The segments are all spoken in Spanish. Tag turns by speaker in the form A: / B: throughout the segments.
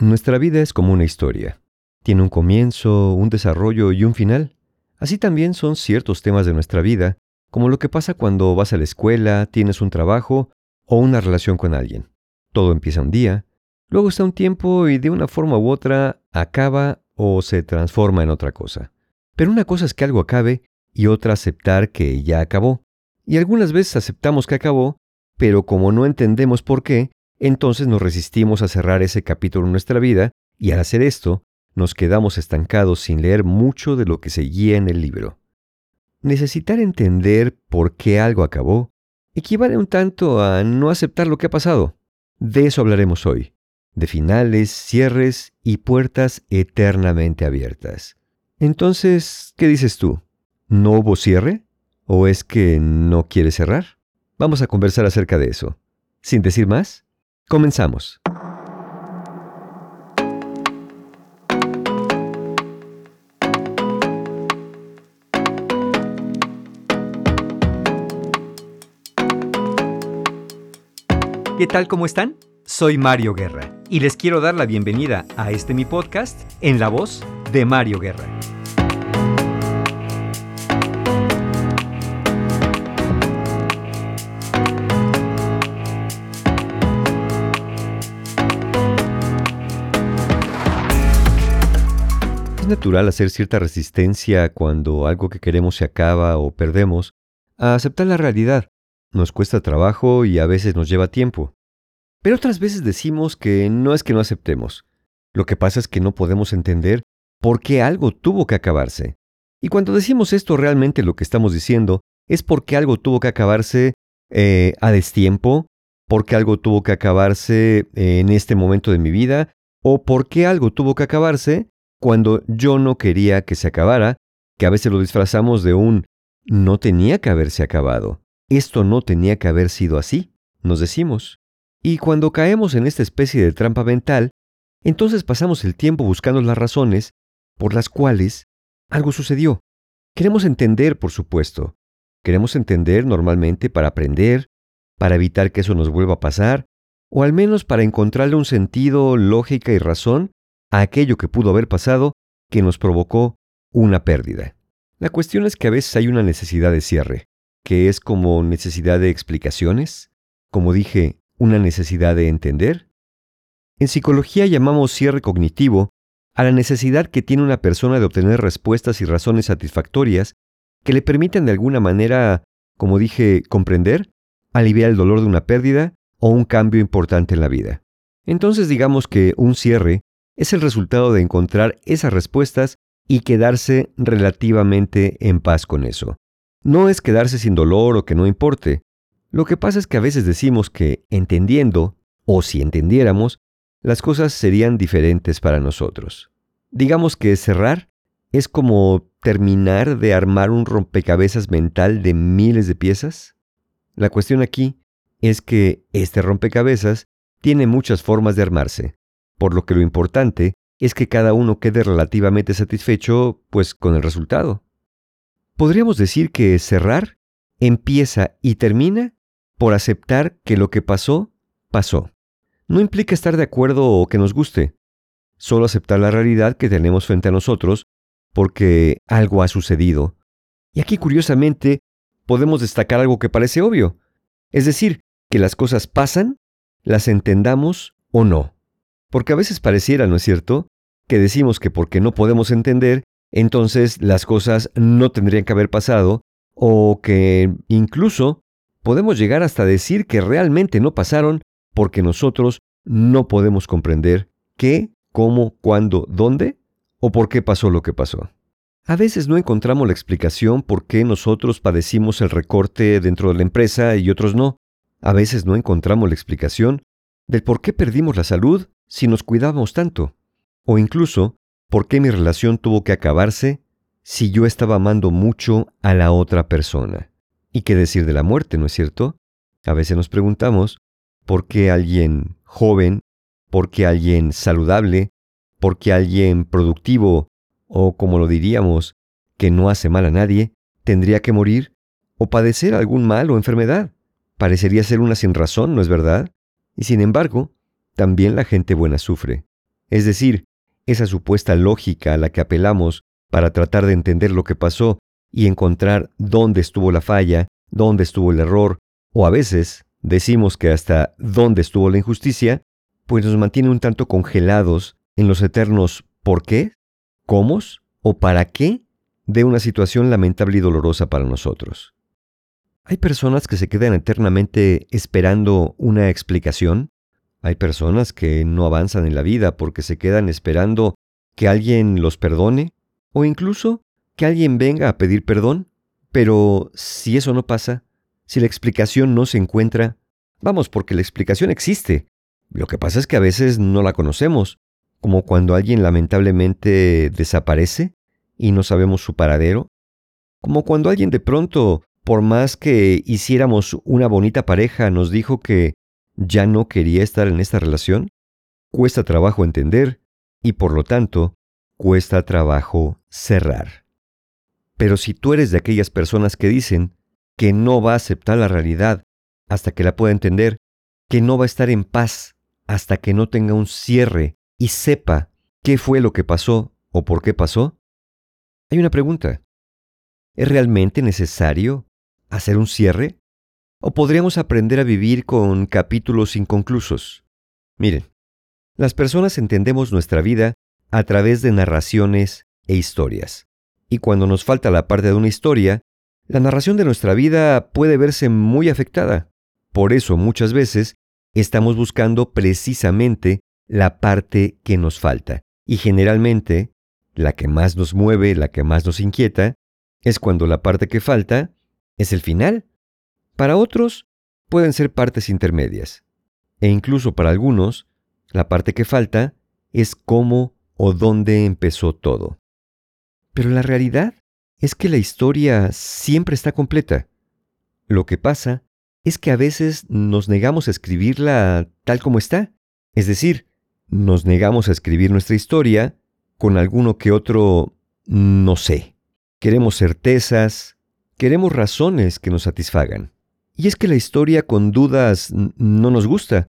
A: Nuestra vida es como una historia. Tiene un comienzo, un desarrollo y un final. Así también son ciertos temas de nuestra vida, como lo que pasa cuando vas a la escuela, tienes un trabajo o una relación con alguien. Todo empieza un día, luego está un tiempo y de una forma u otra acaba o se transforma en otra cosa. Pero una cosa es que algo acabe y otra aceptar que ya acabó. Y algunas veces aceptamos que acabó, pero como no entendemos por qué, entonces nos resistimos a cerrar ese capítulo en nuestra vida y al hacer esto, nos quedamos estancados sin leer mucho de lo que seguía en el libro. Necesitar entender por qué algo acabó equivale un tanto a no aceptar lo que ha pasado. De eso hablaremos hoy, de finales, cierres y puertas eternamente abiertas. Entonces, ¿qué dices tú? ¿No hubo cierre? ¿O es que no quieres cerrar? Vamos a conversar acerca de eso. Sin decir más, Comenzamos. ¿Qué tal? ¿Cómo están? Soy Mario Guerra y les quiero dar la bienvenida a este mi podcast en la voz de Mario Guerra. Natural hacer cierta resistencia cuando algo que queremos se acaba o perdemos, a aceptar la realidad. Nos cuesta trabajo y a veces nos lleva tiempo. Pero otras veces decimos que no es que no aceptemos. Lo que pasa es que no podemos entender por qué algo tuvo que acabarse. Y cuando decimos esto realmente lo que estamos diciendo es porque algo tuvo que acabarse eh, a destiempo, porque algo tuvo que acabarse en este momento de mi vida, o porque algo tuvo que acabarse cuando yo no quería que se acabara, que a veces lo disfrazamos de un no tenía que haberse acabado. Esto no tenía que haber sido así, nos decimos. Y cuando caemos en esta especie de trampa mental, entonces pasamos el tiempo buscando las razones por las cuales algo sucedió. Queremos entender, por supuesto. Queremos entender normalmente para aprender, para evitar que eso nos vuelva a pasar, o al menos para encontrarle un sentido, lógica y razón a aquello que pudo haber pasado que nos provocó una pérdida. La cuestión es que a veces hay una necesidad de cierre, que es como necesidad de explicaciones, como dije, una necesidad de entender. En psicología llamamos cierre cognitivo a la necesidad que tiene una persona de obtener respuestas y razones satisfactorias que le permitan de alguna manera, como dije, comprender, aliviar el dolor de una pérdida o un cambio importante en la vida. Entonces digamos que un cierre es el resultado de encontrar esas respuestas y quedarse relativamente en paz con eso. No es quedarse sin dolor o que no importe. Lo que pasa es que a veces decimos que, entendiendo, o si entendiéramos, las cosas serían diferentes para nosotros. Digamos que cerrar es como terminar de armar un rompecabezas mental de miles de piezas. La cuestión aquí es que este rompecabezas tiene muchas formas de armarse por lo que lo importante es que cada uno quede relativamente satisfecho pues con el resultado. Podríamos decir que cerrar empieza y termina por aceptar que lo que pasó, pasó. No implica estar de acuerdo o que nos guste, solo aceptar la realidad que tenemos frente a nosotros porque algo ha sucedido. Y aquí curiosamente podemos destacar algo que parece obvio, es decir, que las cosas pasan, las entendamos o no. Porque a veces pareciera, ¿no es cierto?, que decimos que porque no podemos entender, entonces las cosas no tendrían que haber pasado, o que incluso podemos llegar hasta decir que realmente no pasaron porque nosotros no podemos comprender qué, cómo, cuándo, dónde o por qué pasó lo que pasó. A veces no encontramos la explicación por qué nosotros padecimos el recorte dentro de la empresa y otros no. A veces no encontramos la explicación del por qué perdimos la salud si nos cuidábamos tanto? O incluso, ¿por qué mi relación tuvo que acabarse si yo estaba amando mucho a la otra persona? ¿Y qué decir de la muerte, no es cierto? A veces nos preguntamos, ¿por qué alguien joven, por qué alguien saludable, por qué alguien productivo, o como lo diríamos, que no hace mal a nadie, tendría que morir o padecer algún mal o enfermedad? Parecería ser una sin razón, ¿no es verdad? Y sin embargo, también la gente buena sufre. Es decir, esa supuesta lógica a la que apelamos para tratar de entender lo que pasó y encontrar dónde estuvo la falla, dónde estuvo el error, o a veces decimos que hasta dónde estuvo la injusticia, pues nos mantiene un tanto congelados en los eternos ¿por qué? ¿Cómo? o ¿para qué? de una situación lamentable y dolorosa para nosotros. Hay personas que se quedan eternamente esperando una explicación. Hay personas que no avanzan en la vida porque se quedan esperando que alguien los perdone o incluso que alguien venga a pedir perdón. Pero si eso no pasa, si la explicación no se encuentra, vamos, porque la explicación existe. Lo que pasa es que a veces no la conocemos, como cuando alguien lamentablemente desaparece y no sabemos su paradero, como cuando alguien de pronto por más que hiciéramos una bonita pareja, nos dijo que ya no quería estar en esta relación? Cuesta trabajo entender y por lo tanto cuesta trabajo cerrar. Pero si tú eres de aquellas personas que dicen que no va a aceptar la realidad hasta que la pueda entender, que no va a estar en paz hasta que no tenga un cierre y sepa qué fue lo que pasó o por qué pasó, hay una pregunta. ¿Es realmente necesario hacer un cierre? ¿O podríamos aprender a vivir con capítulos inconclusos? Miren, las personas entendemos nuestra vida a través de narraciones e historias. Y cuando nos falta la parte de una historia, la narración de nuestra vida puede verse muy afectada. Por eso muchas veces estamos buscando precisamente la parte que nos falta. Y generalmente, la que más nos mueve, la que más nos inquieta, es cuando la parte que falta es el final. Para otros, pueden ser partes intermedias. E incluso para algunos, la parte que falta es cómo o dónde empezó todo. Pero la realidad es que la historia siempre está completa. Lo que pasa es que a veces nos negamos a escribirla tal como está. Es decir, nos negamos a escribir nuestra historia con alguno que otro no sé. Queremos certezas, Queremos razones que nos satisfagan. Y es que la historia con dudas no nos gusta.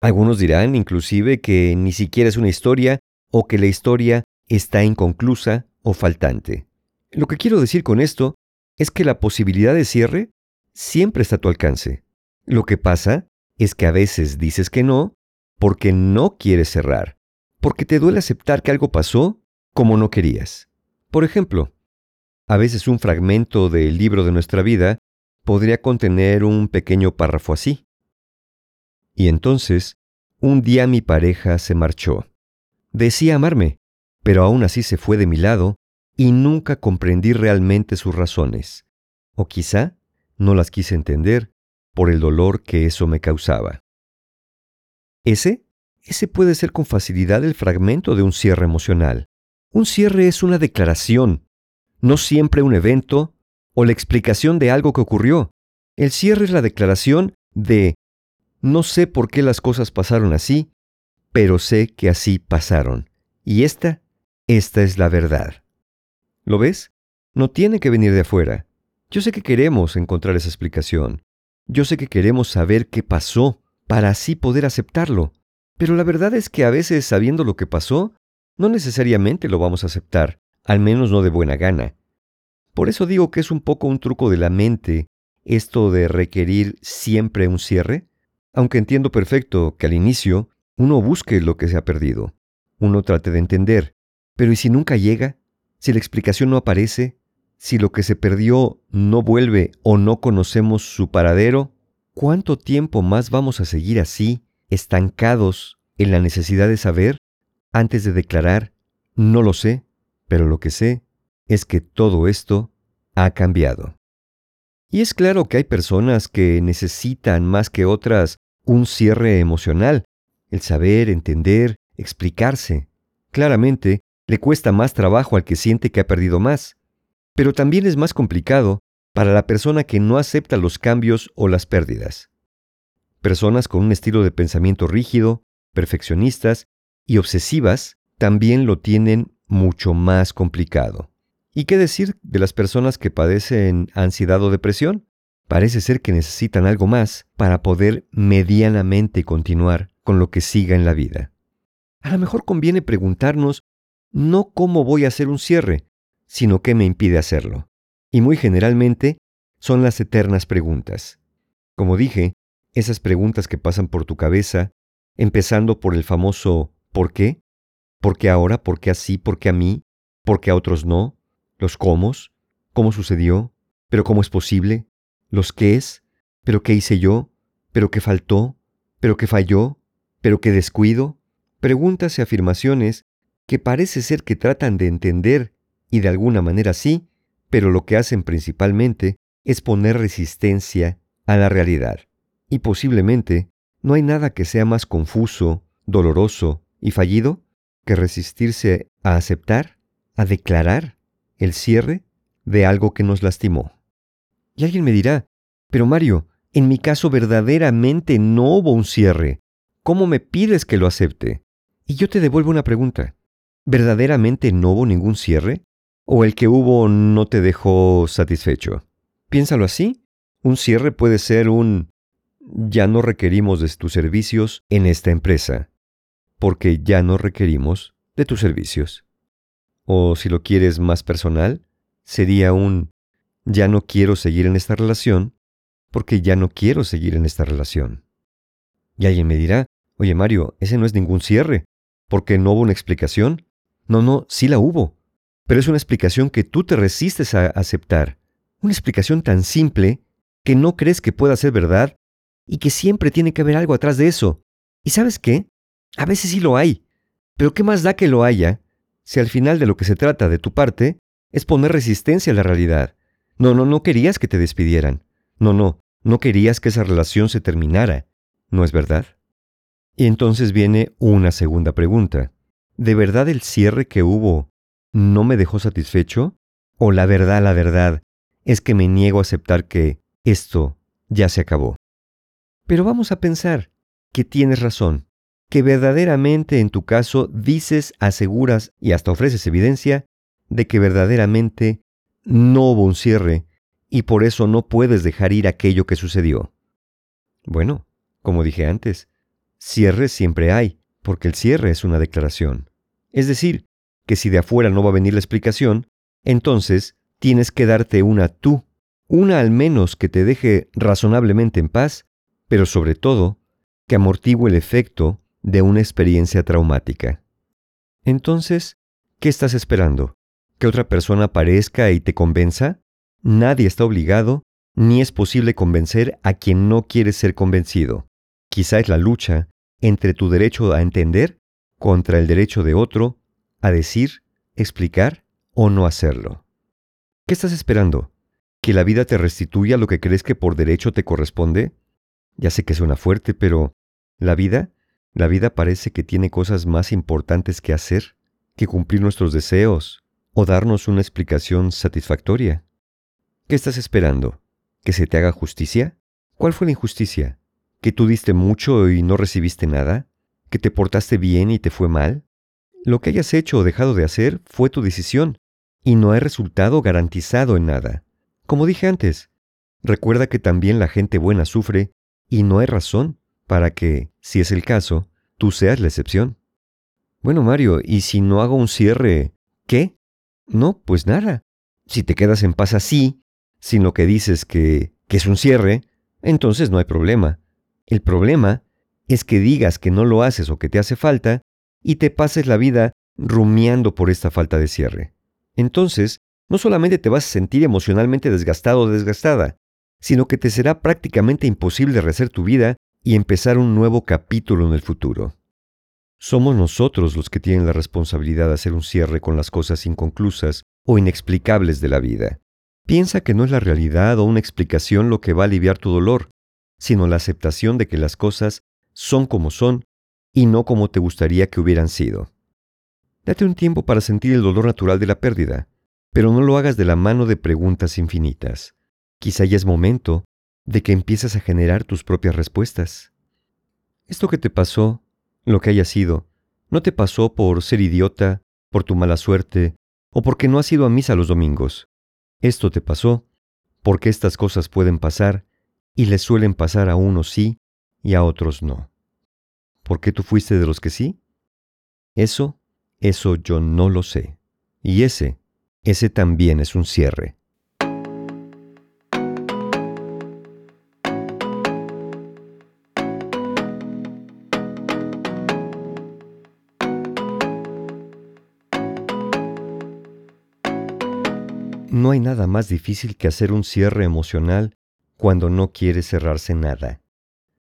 A: Algunos dirán inclusive que ni siquiera es una historia o que la historia está inconclusa o faltante. Lo que quiero decir con esto es que la posibilidad de cierre siempre está a tu alcance. Lo que pasa es que a veces dices que no porque no quieres cerrar, porque te duele aceptar que algo pasó como no querías. Por ejemplo, a veces un fragmento del libro de nuestra vida podría contener un pequeño párrafo así. Y entonces, un día mi pareja se marchó. Decía amarme, pero aún así se fue de mi lado y nunca comprendí realmente sus razones. O quizá no las quise entender por el dolor que eso me causaba. Ese, ese puede ser con facilidad el fragmento de un cierre emocional. Un cierre es una declaración, no siempre un evento o la explicación de algo que ocurrió. El cierre es la declaración de no sé por qué las cosas pasaron así, pero sé que así pasaron. Y esta, esta es la verdad. ¿Lo ves? No tiene que venir de afuera. Yo sé que queremos encontrar esa explicación. Yo sé que queremos saber qué pasó para así poder aceptarlo. Pero la verdad es que a veces sabiendo lo que pasó, no necesariamente lo vamos a aceptar al menos no de buena gana. Por eso digo que es un poco un truco de la mente esto de requerir siempre un cierre, aunque entiendo perfecto que al inicio uno busque lo que se ha perdido, uno trate de entender, pero ¿y si nunca llega? ¿Si la explicación no aparece? ¿Si lo que se perdió no vuelve o no conocemos su paradero? ¿Cuánto tiempo más vamos a seguir así, estancados en la necesidad de saber, antes de declarar, no lo sé? Pero lo que sé es que todo esto ha cambiado. Y es claro que hay personas que necesitan más que otras un cierre emocional, el saber, entender, explicarse. Claramente, le cuesta más trabajo al que siente que ha perdido más, pero también es más complicado para la persona que no acepta los cambios o las pérdidas. Personas con un estilo de pensamiento rígido, perfeccionistas y obsesivas también lo tienen mucho más complicado. ¿Y qué decir de las personas que padecen ansiedad o depresión? Parece ser que necesitan algo más para poder medianamente continuar con lo que siga en la vida. a lo mejor conviene preguntarnos no cómo voy a hacer un cierre, sino qué me impide hacerlo. Y muy generalmente son las eternas preguntas. Como dije, esas preguntas que pasan por tu cabeza, empezando por el famoso ¿por qué? ¿Por qué ahora? ¿Por qué así? ¿Por qué a mí? ¿Por qué a otros no? ¿Los cómo? ¿Cómo sucedió? ¿Pero cómo es posible? ¿Los qué es? ¿Pero qué hice yo? ¿Pero qué faltó? ¿Pero qué falló? ¿Pero qué descuido? Preguntas y afirmaciones que parece ser que tratan de entender, y de alguna manera sí, pero lo que hacen principalmente es poner resistencia a la realidad. Y posiblemente no hay nada que sea más confuso, doloroso y fallido que resistirse a aceptar, a declarar el cierre de algo que nos lastimó. Y alguien me dirá, pero Mario, en mi caso verdaderamente no hubo un cierre. ¿Cómo me pides que lo acepte? Y yo te devuelvo una pregunta. ¿Verdaderamente no hubo ningún cierre? ¿O el que hubo no te dejó satisfecho? Piénsalo así. Un cierre puede ser un ya no requerimos de tus servicios en esta empresa, porque ya no requerimos de tus servicios. O si lo quieres más personal, sería un ya no quiero seguir en esta relación, porque ya no quiero seguir en esta relación. Y alguien me dirá, oye Mario, ese no es ningún cierre, porque no hubo una explicación. No, no, sí la hubo, pero es una explicación que tú te resistes a aceptar. Una explicación tan simple que no crees que pueda ser verdad y que siempre tiene que haber algo atrás de eso. ¿Y sabes qué? A veces sí lo hay. Pero ¿qué más da que lo haya si al final de lo que se trata de tu parte es poner resistencia a la realidad? No, no, no querías que te despidieran. No, no, no querías que esa relación se terminara. ¿No es verdad? Y entonces viene una segunda pregunta. ¿De verdad el cierre que hubo no me dejó satisfecho? ¿O la verdad, la verdad, es que me niego a aceptar que esto ya se acabó? Pero vamos a pensar que tienes razón, que verdaderamente en tu caso dices, aseguras y hasta ofreces evidencia de que verdaderamente no hubo un cierre y por eso no puedes dejar ir aquello que sucedió. Bueno, como dije antes, cierre siempre hay, porque el cierre es una declaración. Es decir, que si de afuera no va a venir la explicación, entonces tienes que darte una tú, una al menos que te deje razonablemente en paz pero sobre todo, que amortigue el efecto de una experiencia traumática. Entonces, ¿qué estás esperando? ¿Que otra persona aparezca y te convenza? Nadie está obligado, ni es posible convencer a quien no quiere ser convencido. Quizá es la lucha entre tu derecho a entender contra el derecho de otro a decir, explicar o no hacerlo. ¿Qué estás esperando? ¿Que la vida te restituya lo que crees que por derecho te corresponde? Ya sé que suena fuerte, pero la vida, la vida parece que tiene cosas más importantes que hacer que cumplir nuestros deseos o darnos una explicación satisfactoria. ¿Qué estás esperando? ¿Que se te haga justicia? ¿Cuál fue la injusticia? ¿Que tú diste mucho y no recibiste nada? ¿Que te portaste bien y te fue mal? Lo que hayas hecho o dejado de hacer fue tu decisión, y no hay resultado garantizado en nada. Como dije antes, recuerda que también la gente buena sufre y no hay razón para que, si es el caso, tú seas la excepción. Bueno, Mario, ¿y si no hago un cierre, qué? No, pues nada. Si te quedas en paz así, sin lo que dices que, que es un cierre, entonces no hay problema. El problema es que digas que no lo haces o que te hace falta y te pases la vida rumiando por esta falta de cierre. Entonces, no solamente te vas a sentir emocionalmente desgastado o desgastada, sino que te será prácticamente imposible rehacer tu vida y empezar un nuevo capítulo en el futuro. Somos nosotros los que tienen la responsabilidad de hacer un cierre con las cosas inconclusas o inexplicables de la vida. Piensa que no es la realidad o una explicación lo que va a aliviar tu dolor, sino la aceptación de que las cosas son como son y no como te gustaría que hubieran sido. Date un tiempo para sentir el dolor natural de la pérdida, pero no lo hagas de la mano de preguntas infinitas. Quizá ya es momento de que empieces a generar tus propias respuestas. Esto que te pasó, lo que haya sido, no te pasó por ser idiota, por tu mala suerte, o porque no has ido a misa los domingos. Esto te pasó porque estas cosas pueden pasar y les suelen pasar a unos sí y a otros no. ¿Por qué tú fuiste de los que sí? Eso, eso yo no lo sé. Y ese, ese también es un cierre. No hay nada más difícil que hacer un cierre emocional cuando no quiere cerrarse nada.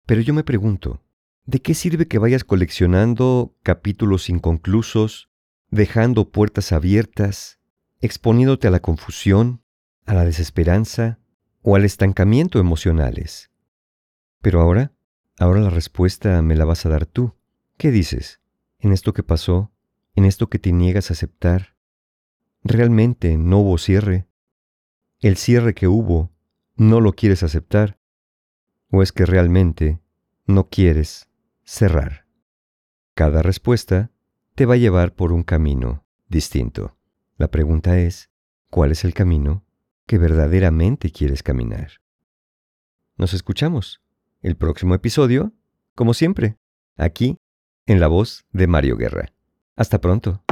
A: Pero yo me pregunto, ¿de qué sirve que vayas coleccionando capítulos inconclusos, dejando puertas abiertas, exponiéndote a la confusión, a la desesperanza o al estancamiento emocionales? Pero ahora, ahora la respuesta me la vas a dar tú. ¿Qué dices? ¿En esto que pasó? ¿En esto que te niegas a aceptar? Realmente no hubo cierre. El cierre que hubo no lo quieres aceptar. ¿O es que realmente no quieres cerrar? Cada respuesta te va a llevar por un camino distinto. La pregunta es, ¿cuál es el camino que verdaderamente quieres caminar? Nos escuchamos. El próximo episodio, como siempre, aquí, en la voz de Mario Guerra. Hasta pronto.